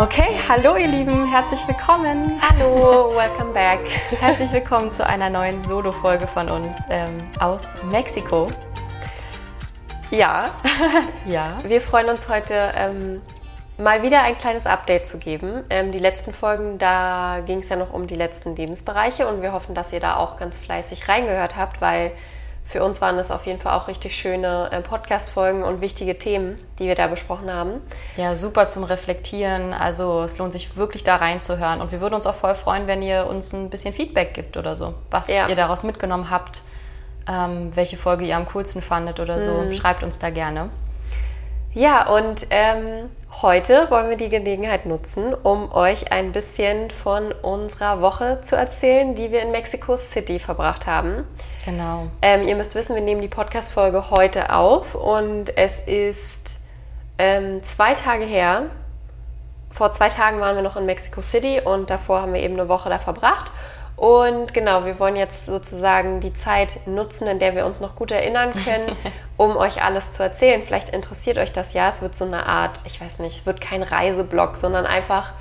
Okay, hallo ihr Lieben, herzlich willkommen. Hallo, welcome back. Herzlich willkommen zu einer neuen Solo-Folge von uns ähm, aus Mexiko. Ja, Ja. wir freuen uns heute ähm, mal wieder ein kleines Update zu geben. Ähm, die letzten Folgen, da ging es ja noch um die letzten Lebensbereiche und wir hoffen, dass ihr da auch ganz fleißig reingehört habt, weil für uns waren es auf jeden Fall auch richtig schöne äh, Podcast-Folgen und wichtige Themen, die wir da besprochen haben. Ja, super zum Reflektieren. Also es lohnt sich wirklich da reinzuhören. Und wir würden uns auch voll freuen, wenn ihr uns ein bisschen Feedback gibt oder so. Was Ja. ihr daraus mitgenommen habt, ähm, welche Folge ihr am coolsten fandet oder so. Schreibt uns da gerne. Ja, und ähm, heute wollen wir die Gelegenheit nutzen, um euch ein bisschen von unserer Woche zu erzählen, die wir in Mexico City verbracht haben. Genau. Ähm, ihr müsst wissen, wir nehmen die Podcast-Folge heute auf und es ist ähm, zwei Tage her. Vor zwei Tagen waren wir noch in Mexico City und davor haben wir eben eine Woche da verbracht. Und genau, wir wollen jetzt sozusagen die Zeit nutzen, in der wir uns noch gut erinnern können, um euch alles zu erzählen. Vielleicht interessiert euch das ja. Es wird so eine Art, ich weiß nicht, es wird kein Reiseblog, sondern einfach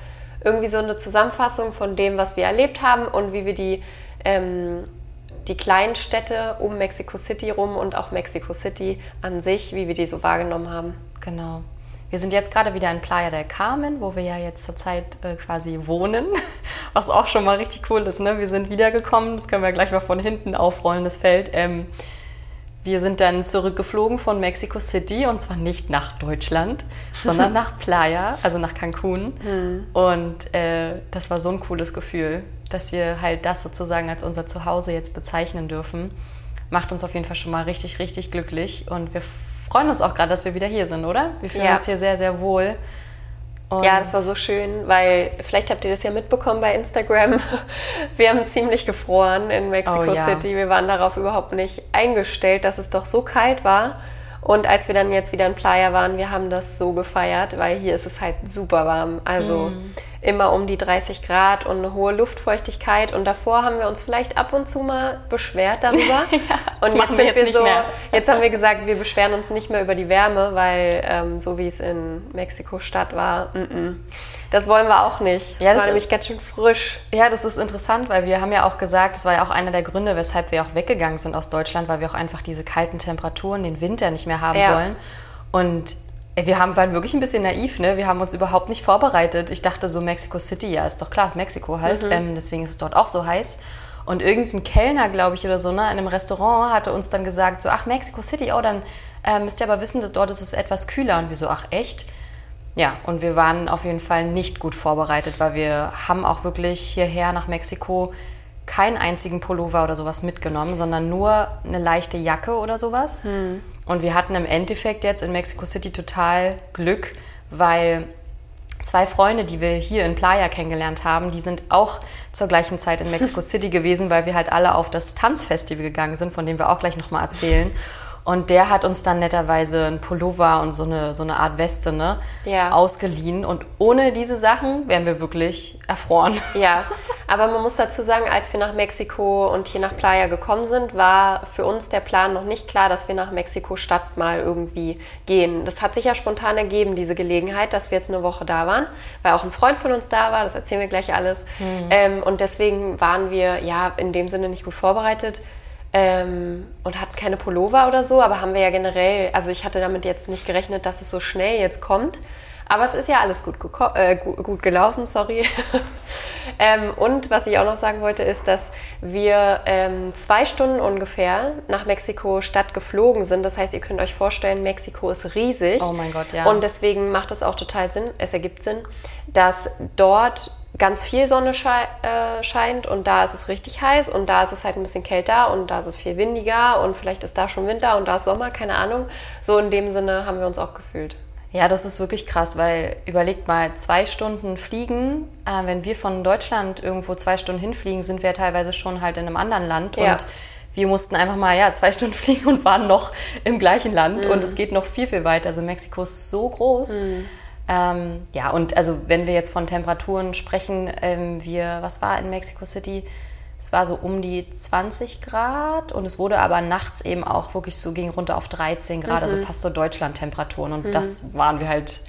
irgendwie so eine Zusammenfassung von dem, was wir erlebt haben und wie wir die ähm, die kleinen Städte um Mexico City rum und auch Mexico City an sich, wie wir die so wahrgenommen haben. Genau. Wir sind jetzt gerade wieder in Playa del Carmen, wo wir ja jetzt zurzeit äh, quasi wohnen, was auch schon mal richtig cool ist. Ne? Wir sind wiedergekommen, das können wir gleich mal von hinten aufrollen, das Feld. Ähm, wir sind dann zurückgeflogen von Mexico City und zwar nicht nach Deutschland, sondern nach Playa, also nach Cancun. Und äh, das war so ein cooles Gefühl, dass wir halt das sozusagen als unser Zuhause jetzt bezeichnen dürfen. Macht uns auf jeden Fall schon mal richtig, richtig glücklich und wir freuen uns auch gerade, dass wir wieder hier sind, oder? Wir fühlen Ja. uns hier sehr, sehr wohl. Und Ja, das war so schön, weil vielleicht habt ihr das ja mitbekommen bei Instagram. Wir haben ziemlich gefroren in Mexico Oh ja. City. Wir waren darauf überhaupt nicht eingestellt, dass es doch so kalt war. Und als wir dann jetzt wieder in Playa waren, wir haben das so gefeiert, weil hier ist es halt super warm. Also Mhm. Immer um die 30 Grad und eine hohe Luftfeuchtigkeit. Und davor haben wir uns vielleicht ab und zu mal beschwert darüber. das und jetzt sind jetzt wir nicht so, jetzt haben wir gesagt, wir beschweren uns nicht mehr über die Wärme, weil ähm, so wie es in Mexiko-Stadt war, mm -mm. das wollen wir auch nicht. Ja, das das war ist- nämlich ganz schön frisch. Ja, das ist interessant, weil wir haben ja auch gesagt, das war ja auch einer der Gründe, weshalb wir auch weggegangen sind aus Deutschland, weil wir auch einfach diese kalten Temperaturen, den Winter nicht mehr haben Ja. wollen. Und ey, wir haben, waren wirklich ein bisschen naiv, ne? Wir haben uns überhaupt nicht vorbereitet. Ich dachte so, Mexico City, ja, ist doch klar, ist Mexiko halt. Ähm, deswegen ist es dort auch so heiß. Und irgendein Kellner, glaube ich, oder so, ne, in einem Restaurant hatte uns dann gesagt, so, ach, Mexico City, oh, dann äh, müsst ihr aber wissen, dass dort ist es etwas kühler. Und wir so, ach, echt? Ja, und wir waren auf jeden Fall nicht gut vorbereitet, weil wir haben auch wirklich hierher nach Mexiko keinen einzigen Pullover oder sowas mitgenommen, sondern nur eine leichte Jacke oder sowas. Und wir hatten im Endeffekt jetzt in Mexico City total Glück, weil zwei Freunde, die wir hier in Playa kennengelernt haben, die sind auch zur gleichen Zeit in Mexico City gewesen, weil wir halt alle auf das Tanzfestival gegangen sind, von dem wir auch gleich nochmal erzählen. Und der hat uns dann netterweise ein Pullover und so eine, so eine Art Weste ne, Ja. ausgeliehen. Und ohne diese Sachen wären wir wirklich erfroren. Ja, aber man muss dazu sagen, als wir nach Mexiko und hier nach Playa gekommen sind, war für uns der Plan noch nicht klar, dass wir nach Mexiko-Stadt mal irgendwie gehen. Das hat sich ja spontan ergeben, diese Gelegenheit, dass wir jetzt eine Woche da waren, weil auch ein Freund von uns da war, das erzählen wir gleich alles. Ähm, und deswegen waren wir ja in dem Sinne nicht gut vorbereitet. Ähm, und hatten keine Pullover oder so, aber haben wir ja generell, also ich hatte damit jetzt nicht gerechnet, dass es so schnell jetzt kommt. Aber es ist ja alles gut, äh, gu- gut gelaufen, sorry. ähm, und was ich auch noch sagen wollte, ist, dass wir ähm, zwei Stunden ungefähr nach Mexiko-Stadt geflogen sind. Das heißt, ihr könnt euch vorstellen, Mexiko ist riesig. Oh mein Gott, ja. Und deswegen macht es auch total Sinn, es ergibt Sinn, dass dort ganz viel Sonne schei äh, scheint und da ist es richtig heiß und da ist es halt ein bisschen kälter und da ist es viel windiger und vielleicht ist da schon Winter und da ist Sommer, keine Ahnung. So in dem Sinne haben wir uns auch gefühlt. Ja, das ist wirklich krass, weil überlegt mal, zwei Stunden fliegen, äh, wenn wir von Deutschland irgendwo zwei Stunden hinfliegen, sind wir teilweise schon halt in einem anderen Land Ja. und wir mussten einfach mal ja, zwei Stunden fliegen und waren noch im gleichen Land Mhm. und es geht noch viel, viel weiter. Also Mexiko ist so groß. Ähm, ja, und also wenn wir jetzt von Temperaturen sprechen, ähm, wir, was war in Mexico City? Es war so um die 20 Grad und es wurde aber nachts eben auch wirklich so, ging runter auf 13 Grad, also fast so Deutschland-Temperaturen. Und das waren wir halt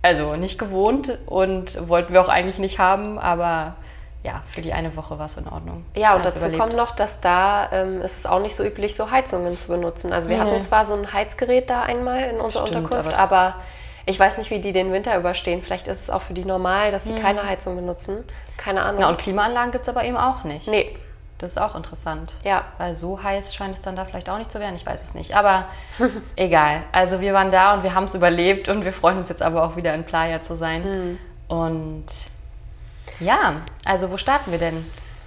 also nicht gewohnt und wollten wir auch eigentlich nicht haben, aber ja, für die eine Woche war es in Ordnung. Ja, und dazu überlebt. kommt noch, dass da ähm, ist es auch nicht so üblich, so Heizungen zu benutzen. Also wir nee. hatten zwar so ein Heizgerät da einmal in unserer Stimmt, Unterkunft, aber, aber, ich weiß nicht, wie die den Winter überstehen. Vielleicht ist es auch für die normal, dass sie mhm. keine Heizung benutzen. Keine Ahnung. Ja, und Klimaanlagen gibt es aber eben auch nicht. Nee. Das ist auch interessant. Ja. Weil so heiß scheint es dann da vielleicht auch nicht zu werden. Ich weiß es nicht. Aber egal. Also wir waren da und wir haben es überlebt und wir freuen uns jetzt aber auch wieder in Playa zu sein. Mhm. Und ja, also wo starten wir denn?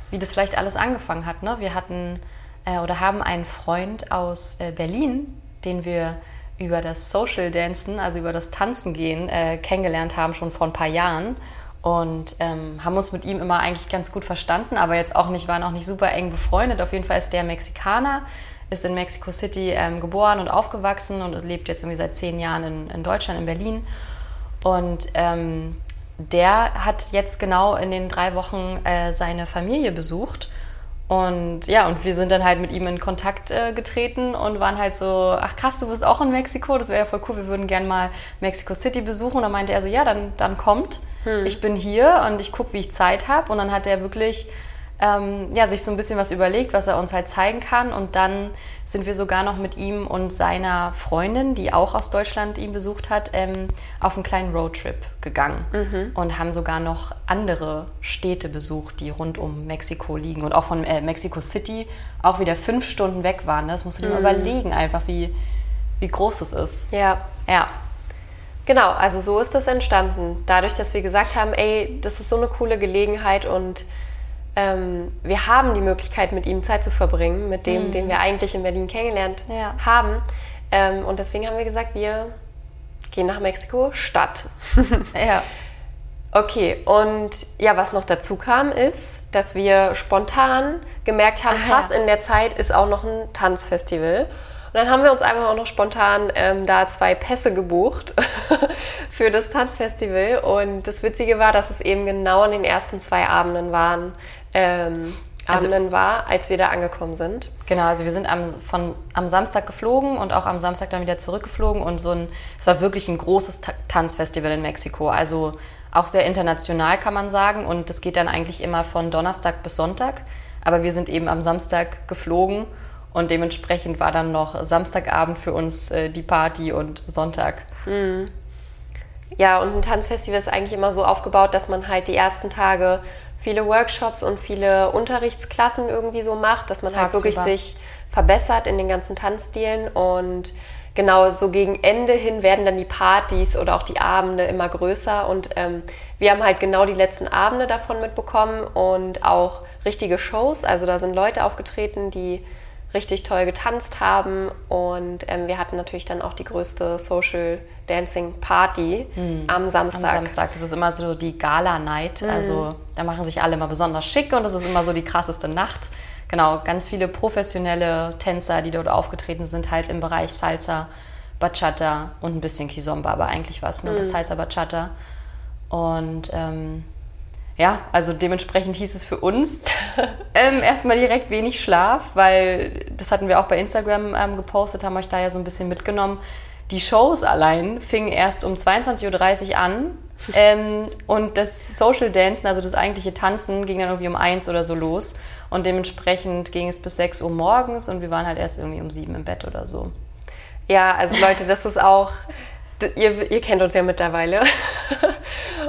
Wie das vielleicht alles angefangen hat. Ne? Wir hatten äh, oder haben einen Freund aus äh, Berlin, den wir über das Social Dancen, also über das Tanzen gehen, äh, kennengelernt haben, schon vor ein paar Jahren. Und ähm, haben uns mit ihm immer eigentlich ganz gut verstanden, aber jetzt auch nicht, waren auch nicht super eng befreundet. Auf jeden Fall ist der Mexikaner, ist in Mexico City ähm, geboren und aufgewachsen und lebt jetzt irgendwie seit zehn Jahren in, in Deutschland, in Berlin. Und ähm, der hat jetzt genau in den drei Wochen äh, seine Familie besucht. Und ja, und wir sind dann halt mit ihm in Kontakt äh, getreten und waren halt so, ach krass, du bist auch in Mexiko, das wäre ja voll cool, wir würden gerne mal Mexico City besuchen. Und dann meinte er so, ja, dann, dann kommt, hm. ich bin hier und ich gucke, wie ich Zeit habe. Und dann hat er wirklich ähm, ja, sich so ein bisschen was überlegt, was er uns halt zeigen kann. Und dann sind wir sogar noch mit ihm und seiner Freundin, die auch aus Deutschland ihn besucht hat, ähm, auf einen kleinen Roadtrip gegangen mhm. und haben sogar noch andere Städte besucht, die rund um Mexiko liegen und auch von äh, Mexico City auch wieder fünf Stunden weg waren. Das musst du dir mhm. mal überlegen, einfach wie, wie groß es ist. Ja. Ja. Genau, also so ist das entstanden. Dadurch, dass wir gesagt haben, ey, das ist so eine coole Gelegenheit und ähm, wir haben die Möglichkeit, mit ihm Zeit zu verbringen, mit dem, mhm. den wir eigentlich in Berlin kennengelernt ja. haben. Ähm, und deswegen haben wir gesagt, wir gehen nach Mexiko Stadt. ja. Okay, und ja, was noch dazu kam, ist, dass wir spontan gemerkt haben, Ach, krass, ja. in der Zeit ist auch noch ein Tanzfestival. Und dann haben wir uns einfach auch noch spontan ähm, da zwei Pässe gebucht für das Tanzfestival. Und das Witzige war, dass es eben genau an den ersten zwei Abenden waren, ähm, also, Abenden war, als wir da angekommen sind. Genau, also wir sind am, von, am Samstag geflogen und auch am Samstag dann wieder zurückgeflogen und so ein, es war wirklich ein großes Tanzfestival in Mexiko, also auch sehr international kann man sagen und das geht dann eigentlich immer von Donnerstag bis Sonntag, aber wir sind eben am Samstag geflogen und dementsprechend war dann noch Samstagabend für uns äh, die Party und Sonntag. Mhm. Ja, und ein Tanzfestival ist eigentlich immer so aufgebaut, dass man halt die ersten Tage viele Workshops und viele Unterrichtsklassen irgendwie so macht, dass man Tagsüber. halt wirklich sich verbessert in den ganzen Tanzstilen. Und genau so gegen Ende hin werden dann die Partys oder auch die Abende immer größer. Und ähm, wir haben halt genau die letzten Abende davon mitbekommen und auch richtige Shows, also da sind Leute aufgetreten, die richtig toll getanzt haben und ähm, wir hatten natürlich dann auch die größte Social Dancing Party mhm. am Samstag. Am Samstag, das ist immer so die Gala-Night, mhm. also da machen sich alle immer besonders schick und das ist immer so die krasseste Nacht. Genau, ganz viele professionelle Tänzer, die dort aufgetreten sind, halt im Bereich Salsa, Bachata und ein bisschen Kizomba, aber eigentlich war es nur mhm. das Salsa Bachata. Und ähm, ja, also dementsprechend hieß es für uns ähm, erstmal direkt wenig Schlaf, weil das hatten wir auch bei Instagram ähm, gepostet, haben euch da ja so ein bisschen mitgenommen. Die Shows allein fingen erst um 22.30 Uhr an ähm, und das Social Dancen, also das eigentliche Tanzen, ging dann irgendwie um eins oder so los. Und dementsprechend ging es bis 6 Uhr morgens und wir waren halt erst irgendwie um 7 im Bett oder so. Ja, also Leute, das ist auch Ihr, ihr, kennt uns ja mittlerweile.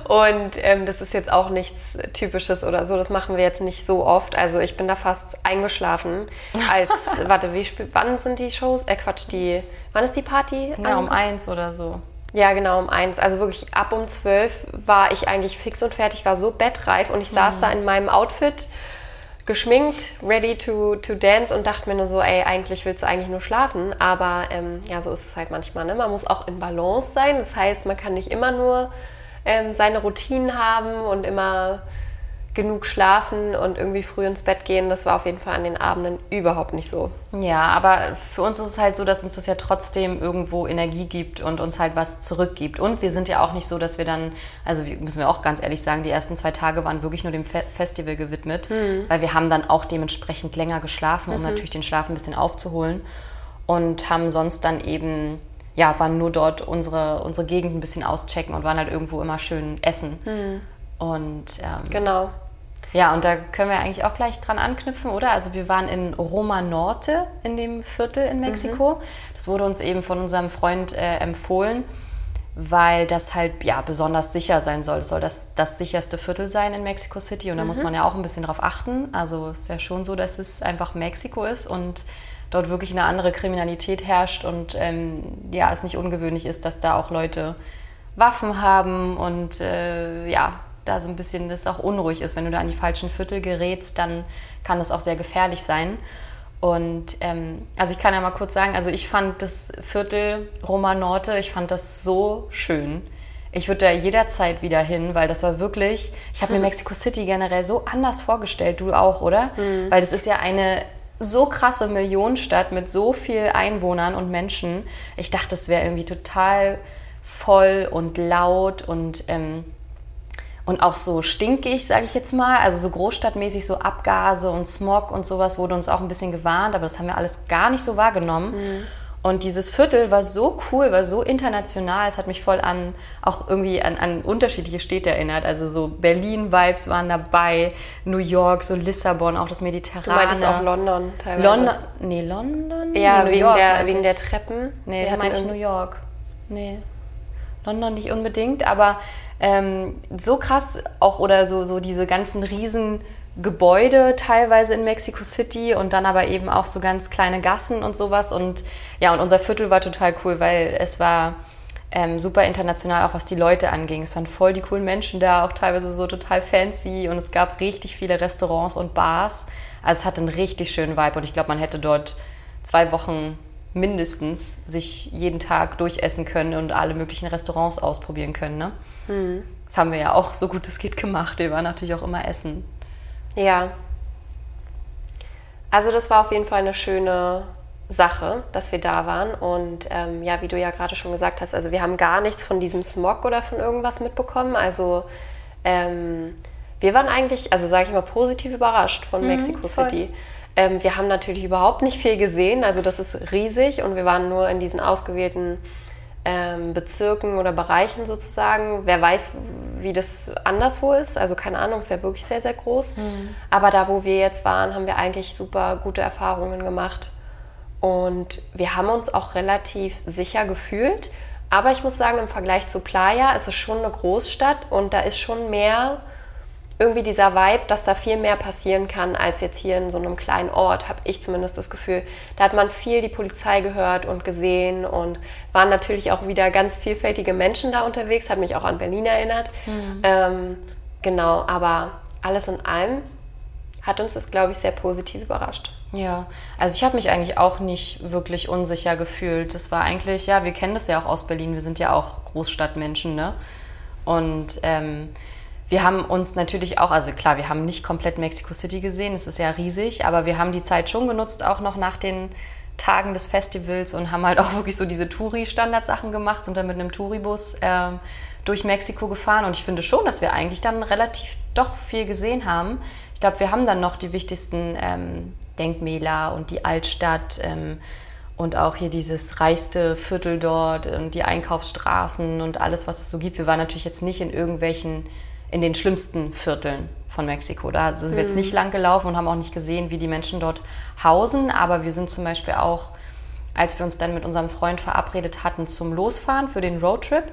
Und ähm, das ist jetzt auch nichts Typisches oder so. Das machen wir jetzt nicht so oft. Also ich bin da fast eingeschlafen. Als, warte, wie wann sind die Shows? Äh, Quatsch, die. Wann ist die Party? Ja, um eins oder so. Ja, genau, um eins. Also wirklich ab um zwölf war ich eigentlich fix und fertig, war so bettreif und ich saß mhm. da in meinem Outfit geschminkt, ready to, to dance und dachte mir nur so, ey, eigentlich willst du eigentlich nur schlafen. Aber ähm, ja, so ist es halt manchmal. Ne? Man muss auch in Balance sein. Das heißt, man kann nicht immer nur ähm, seine Routinen haben und immer genug schlafen und irgendwie früh ins Bett gehen. Das war auf jeden Fall an den Abenden überhaupt nicht so. Ja, aber für uns ist es halt so, dass uns das ja trotzdem irgendwo Energie gibt und uns halt was zurückgibt. Und wir sind ja auch nicht so, dass wir dann, also müssen wir auch ganz ehrlich sagen, die ersten zwei Tage waren wirklich nur dem Fe Festival gewidmet, mhm. weil wir haben dann auch dementsprechend länger geschlafen, um mhm. natürlich den Schlaf ein bisschen aufzuholen und haben sonst dann eben ja, waren nur dort unsere, unsere Gegend ein bisschen auschecken und waren halt irgendwo immer schön essen. Mhm. Und ähm, Genau. ja, und da können wir eigentlich auch gleich dran anknüpfen, oder? Also wir waren in Roma Norte in dem Viertel in Mexiko. Das wurde uns eben von unserem Freund äh, empfohlen, weil das halt ja besonders sicher sein soll. Es soll das, das sicherste Viertel sein in Mexico City und da muss man ja auch ein bisschen drauf achten. Also es ist ja schon so, dass es einfach Mexiko ist und dort wirklich eine andere Kriminalität herrscht und ähm, ja, es nicht ungewöhnlich ist, dass da auch Leute Waffen haben und äh, ja, da so ein bisschen das auch unruhig ist. Wenn du da an die falschen Viertel gerätst, dann kann das auch sehr gefährlich sein. Und ähm, also ich kann ja mal kurz sagen, also ich fand das Viertel Roma Norte, ich fand das so schön. Ich würde da jederzeit wieder hin, weil das war wirklich, ich habe mir Mexico City generell so anders vorgestellt, du auch, oder? Weil das ist ja eine so krasse Millionenstadt mit so viel Einwohnern und Menschen. Ich dachte, das wäre irgendwie total voll und laut und ähm, und auch so stinkig, sage ich jetzt mal. Also so großstadtmäßig, so Abgase und Smog und sowas wurde uns auch ein bisschen gewarnt, aber das haben wir alles gar nicht so wahrgenommen. Und dieses Viertel war so cool, war so international. Es hat mich voll an auch irgendwie an, an unterschiedliche Städte erinnert. Also so Berlin-Vibes waren dabei, New York, so Lissabon, auch das Mediterrane. Du meintest auch London teilweise. London, nee, London? Ja, nee, wegen, York der, wegen ich. der Treppen. Nee, Wir da meinte ich New York. Nee. London nicht unbedingt, aber ähm, so krass auch oder so, so diese ganzen riesen Gebäude teilweise in Mexico City und dann aber eben auch so ganz kleine Gassen und sowas. Und ja, und unser Viertel war total cool, weil es war ähm, super international, auch was die Leute anging. Es waren voll die coolen Menschen da, auch teilweise so total fancy und es gab richtig viele Restaurants und Bars. Also es hatte einen richtig schönen Vibe und ich glaube, man hätte dort zwei Wochen mindestens sich jeden Tag durchessen können und alle möglichen Restaurants ausprobieren können. Ne? Das haben wir ja auch so gut es geht gemacht. Wir waren natürlich auch immer essen. Ja. Also das war auf jeden Fall eine schöne Sache, dass wir da waren. Und ähm, ja, wie du ja gerade schon gesagt hast, also wir haben gar nichts von diesem Smog oder von irgendwas mitbekommen. Also ähm, wir waren eigentlich, also sage ich mal, positiv überrascht von Mexico voll. City. Ähm, wir haben natürlich überhaupt nicht viel gesehen, also das ist riesig und wir waren nur in diesen ausgewählten ähm, Bezirken oder Bereichen sozusagen. Wer weiß, wie das anderswo ist. Also keine Ahnung, ist ja wirklich sehr, sehr groß. Aber da, wo wir jetzt waren, haben wir eigentlich super gute Erfahrungen gemacht. Und wir haben uns auch relativ sicher gefühlt. Aber ich muss sagen, im Vergleich zu Playa ist es schon eine Großstadt und da ist schon mehr irgendwie dieser Vibe, dass da viel mehr passieren kann als jetzt hier in so einem kleinen Ort, habe ich zumindest das Gefühl. Da hat man viel die Polizei gehört und gesehen und waren natürlich auch wieder ganz vielfältige Menschen da unterwegs, hat mich auch an Berlin erinnert. Ähm, genau, aber alles in allem hat uns das, glaube ich, sehr positiv überrascht. Ja, also ich habe mich eigentlich auch nicht wirklich unsicher gefühlt. Das war eigentlich, ja, wir kennen das ja auch aus Berlin, wir sind ja auch Großstadtmenschen, ne? Und ähm, wir haben uns natürlich auch, also klar, wir haben nicht komplett Mexico City gesehen, es ist ja riesig, aber wir haben die Zeit schon genutzt, auch noch nach den Tagen des Festivals und haben halt auch wirklich so diese Touri-Standardsachen gemacht, sind dann mit einem Touribus ähm, durch Mexiko gefahren und ich finde schon, dass wir eigentlich dann relativ doch viel gesehen haben. Ich glaube, wir haben dann noch die wichtigsten ähm, Denkmäler und die Altstadt ähm, und auch hier dieses reichste Viertel dort und die Einkaufsstraßen und alles, was es so gibt. Wir waren natürlich jetzt nicht in irgendwelchen, in den schlimmsten Vierteln von Mexiko. Da sind wir jetzt nicht lang gelaufen und haben auch nicht gesehen, wie die Menschen dort hausen. Aber wir sind zum Beispiel auch, als wir uns dann mit unserem Freund verabredet hatten zum Losfahren für den Roadtrip,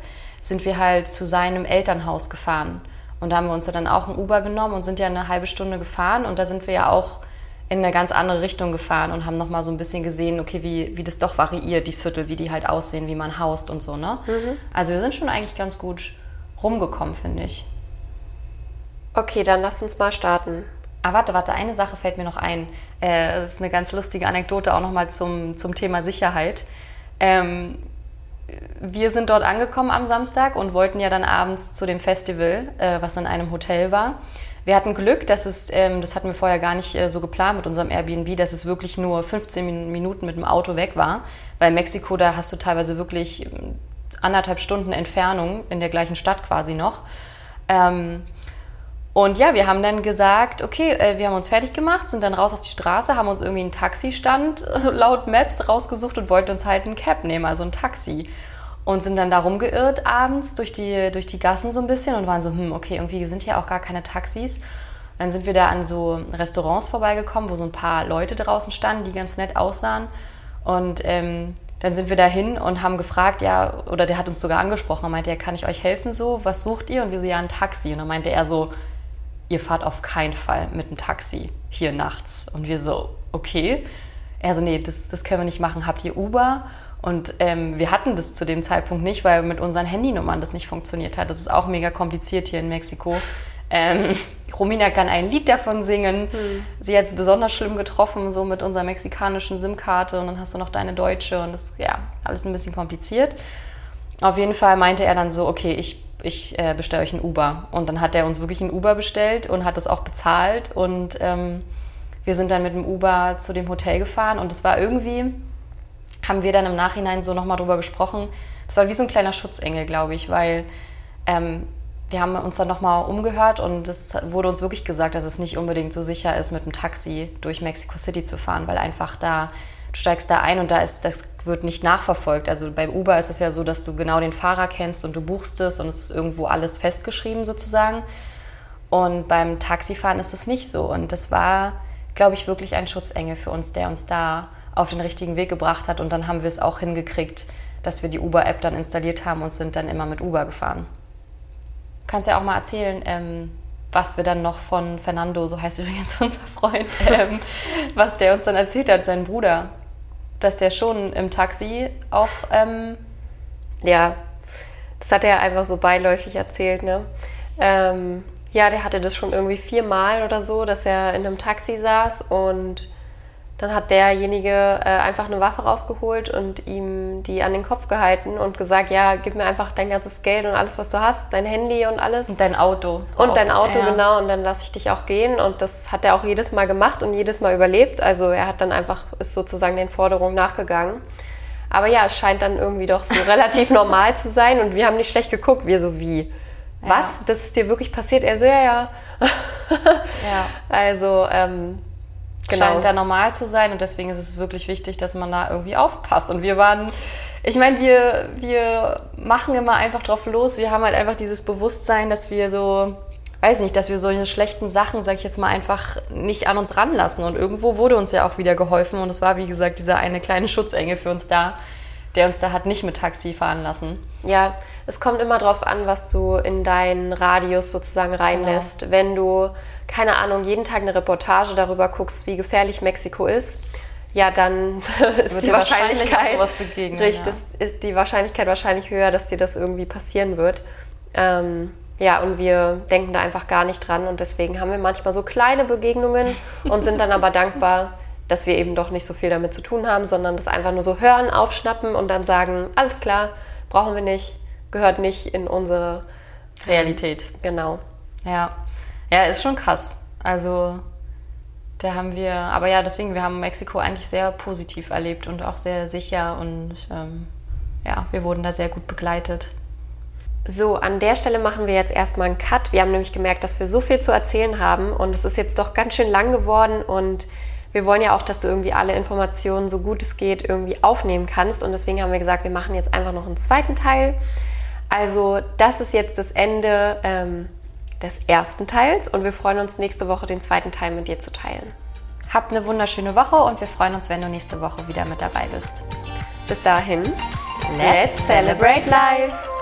sind wir halt zu seinem Elternhaus gefahren. Und da haben wir uns dann auch ein Uber genommen und sind ja eine halbe Stunde gefahren. Und da sind wir ja auch in eine ganz andere Richtung gefahren und haben nochmal so ein bisschen gesehen, okay, wie, wie das doch variiert, die Viertel, wie die halt aussehen, wie man haust und so, ne? Also wir sind schon eigentlich ganz gut rumgekommen, finde ich. Okay, dann lasst uns mal starten. Ah, warte, warte, eine Sache fällt mir noch ein. Äh, das ist eine ganz lustige Anekdote auch nochmal zum, zum Thema Sicherheit. Ähm, wir sind dort angekommen am Samstag und wollten ja dann abends zu dem Festival, äh, was in einem Hotel war. Wir hatten Glück, dass es, ähm, das hatten wir vorher gar nicht äh, so geplant mit unserem Airbnb, dass es wirklich nur 15 Min- Minuten mit dem Auto weg war. Weil in Mexiko, da hast du teilweise wirklich ähm, anderthalb Stunden Entfernung in der gleichen Stadt quasi noch. Ähm, Und ja, wir haben dann gesagt, okay, äh, wir haben uns fertig gemacht, sind dann raus auf die Straße, haben uns irgendwie einen Taxistand laut Maps rausgesucht und wollten uns halt ein Cab nehmen, also ein Taxi. Und sind dann da rumgeirrt abends durch die, durch die Gassen so ein bisschen und waren so, hm, okay, irgendwie sind hier auch gar keine Taxis. Dann sind wir da an so Restaurants vorbeigekommen, wo so ein paar Leute draußen standen, die ganz nett aussahen. Und ähm, dann sind wir dahin und haben gefragt, ja, oder der hat uns sogar angesprochen, er meinte, ja, kann ich euch helfen so? Was sucht ihr? Und wir so, ja, ein Taxi. Und dann meinte er so, ihr fahrt auf keinen Fall mit einem Taxi hier nachts. Und wir so, okay. Er so, nee, das, das können wir nicht machen. Habt ihr Uber? Und ähm, wir hatten das zu dem Zeitpunkt nicht, weil mit unseren Handynummern das nicht funktioniert hat. Das ist auch mega kompliziert hier in Mexiko. Ähm, Romina kann ein Lied davon singen. Hm. Sie hat es besonders schlimm getroffen, so mit unserer mexikanischen SIM-Karte. Und dann hast du noch deine deutsche. Und das ist ja alles ein bisschen kompliziert. Auf jeden Fall meinte er dann so, okay, ich, ich äh, bestelle euch ein Uber. Und dann hat er uns wirklich ein Uber bestellt und hat das auch bezahlt. Und ähm, wir sind dann mit dem Uber zu dem Hotel gefahren. Und es war irgendwie, haben wir dann im Nachhinein so nochmal drüber gesprochen. Das war wie so ein kleiner Schutzengel, glaube ich, weil ähm, wir haben uns dann nochmal umgehört und es wurde uns wirklich gesagt, dass es nicht unbedingt so sicher ist, mit dem Taxi durch Mexico City zu fahren, weil einfach da, du steigst da ein und da ist, das wird nicht nachverfolgt. Also beim Uber ist es ja so, dass du genau den Fahrer kennst und du buchst es und es ist irgendwo alles festgeschrieben sozusagen. Und beim Taxifahren ist es nicht so. Und das war, glaube ich, wirklich ein Schutzengel für uns, der uns da auf den richtigen Weg gebracht hat. Und dann haben wir es auch hingekriegt, dass wir die Uber-App dann installiert haben und sind dann immer mit Uber gefahren kannst ja auch mal erzählen, ähm, was wir dann noch von Fernando, so heißt übrigens unser Freund, ähm, was der uns dann erzählt hat, sein Bruder, dass der schon im Taxi auch. Ähm, ja, das hat er einfach so beiläufig erzählt, ne? Ähm, ja, der hatte das schon irgendwie viermal oder so, dass er in einem Taxi saß und dann hat derjenige äh, einfach eine Waffe rausgeholt und ihm die an den Kopf gehalten und gesagt, ja, gib mir einfach dein ganzes Geld und alles, was du hast, dein Handy und alles. Und dein Auto. Und dein Auto, ja. genau. Und dann lasse ich dich auch gehen. Und das hat er auch jedes Mal gemacht und jedes Mal überlebt. Also er hat dann einfach, ist sozusagen den Forderungen nachgegangen. Aber ja, es scheint dann irgendwie doch so relativ normal zu sein. Und wir haben nicht schlecht geguckt. Wir so wie, ja. was? Das ist dir wirklich passiert? Er so, ja, ja. ja. Also, ähm, genau. scheint da normal zu sein und deswegen ist es wirklich wichtig, dass man da irgendwie aufpasst. Und wir waren, ich meine, wir, wir machen immer einfach drauf los. Wir haben halt einfach dieses Bewusstsein, dass wir so, weiß nicht, dass wir solche schlechten Sachen, sag ich jetzt mal, einfach nicht an uns ranlassen. Und irgendwo wurde uns ja auch wieder geholfen und es war, wie gesagt, dieser eine kleine Schutzengel für uns da, der uns da hat nicht mit Taxi fahren lassen. Ja, es kommt immer darauf an, was du in deinen Radius sozusagen reinlässt. Genau. Wenn du keine Ahnung, jeden Tag eine Reportage darüber guckst, wie gefährlich Mexiko ist, ja, dann ist die Wahrscheinlichkeit, begegnen, richtig, ja. ist die Wahrscheinlichkeit wahrscheinlich höher, dass dir das irgendwie passieren wird. Ähm, ja, und wir denken da einfach gar nicht dran und deswegen haben wir manchmal so kleine Begegnungen und sind dann aber dankbar, dass wir eben doch nicht so viel damit zu tun haben, sondern das einfach nur so hören, aufschnappen und dann sagen, alles klar, brauchen wir nicht, gehört nicht in unsere Realität. Genau. Ja. Ja, ist schon krass. Also da haben wir, aber ja, deswegen, wir haben Mexiko eigentlich sehr positiv erlebt und auch sehr sicher und ähm, ja, wir wurden da sehr gut begleitet. So, an der Stelle machen wir jetzt erstmal einen Cut. Wir haben nämlich gemerkt, dass wir so viel zu erzählen haben und es ist jetzt doch ganz schön lang geworden und wir wollen ja auch, dass du irgendwie alle Informationen so gut es geht irgendwie aufnehmen kannst und deswegen haben wir gesagt, wir machen jetzt einfach noch einen zweiten Teil. Also das ist jetzt das Ende ähm, des ersten Teils und wir freuen uns nächste Woche den zweiten Teil mit dir zu teilen. Habt eine wunderschöne Woche und wir freuen uns, wenn du nächste Woche wieder mit dabei bist. Bis dahin, let's celebrate life!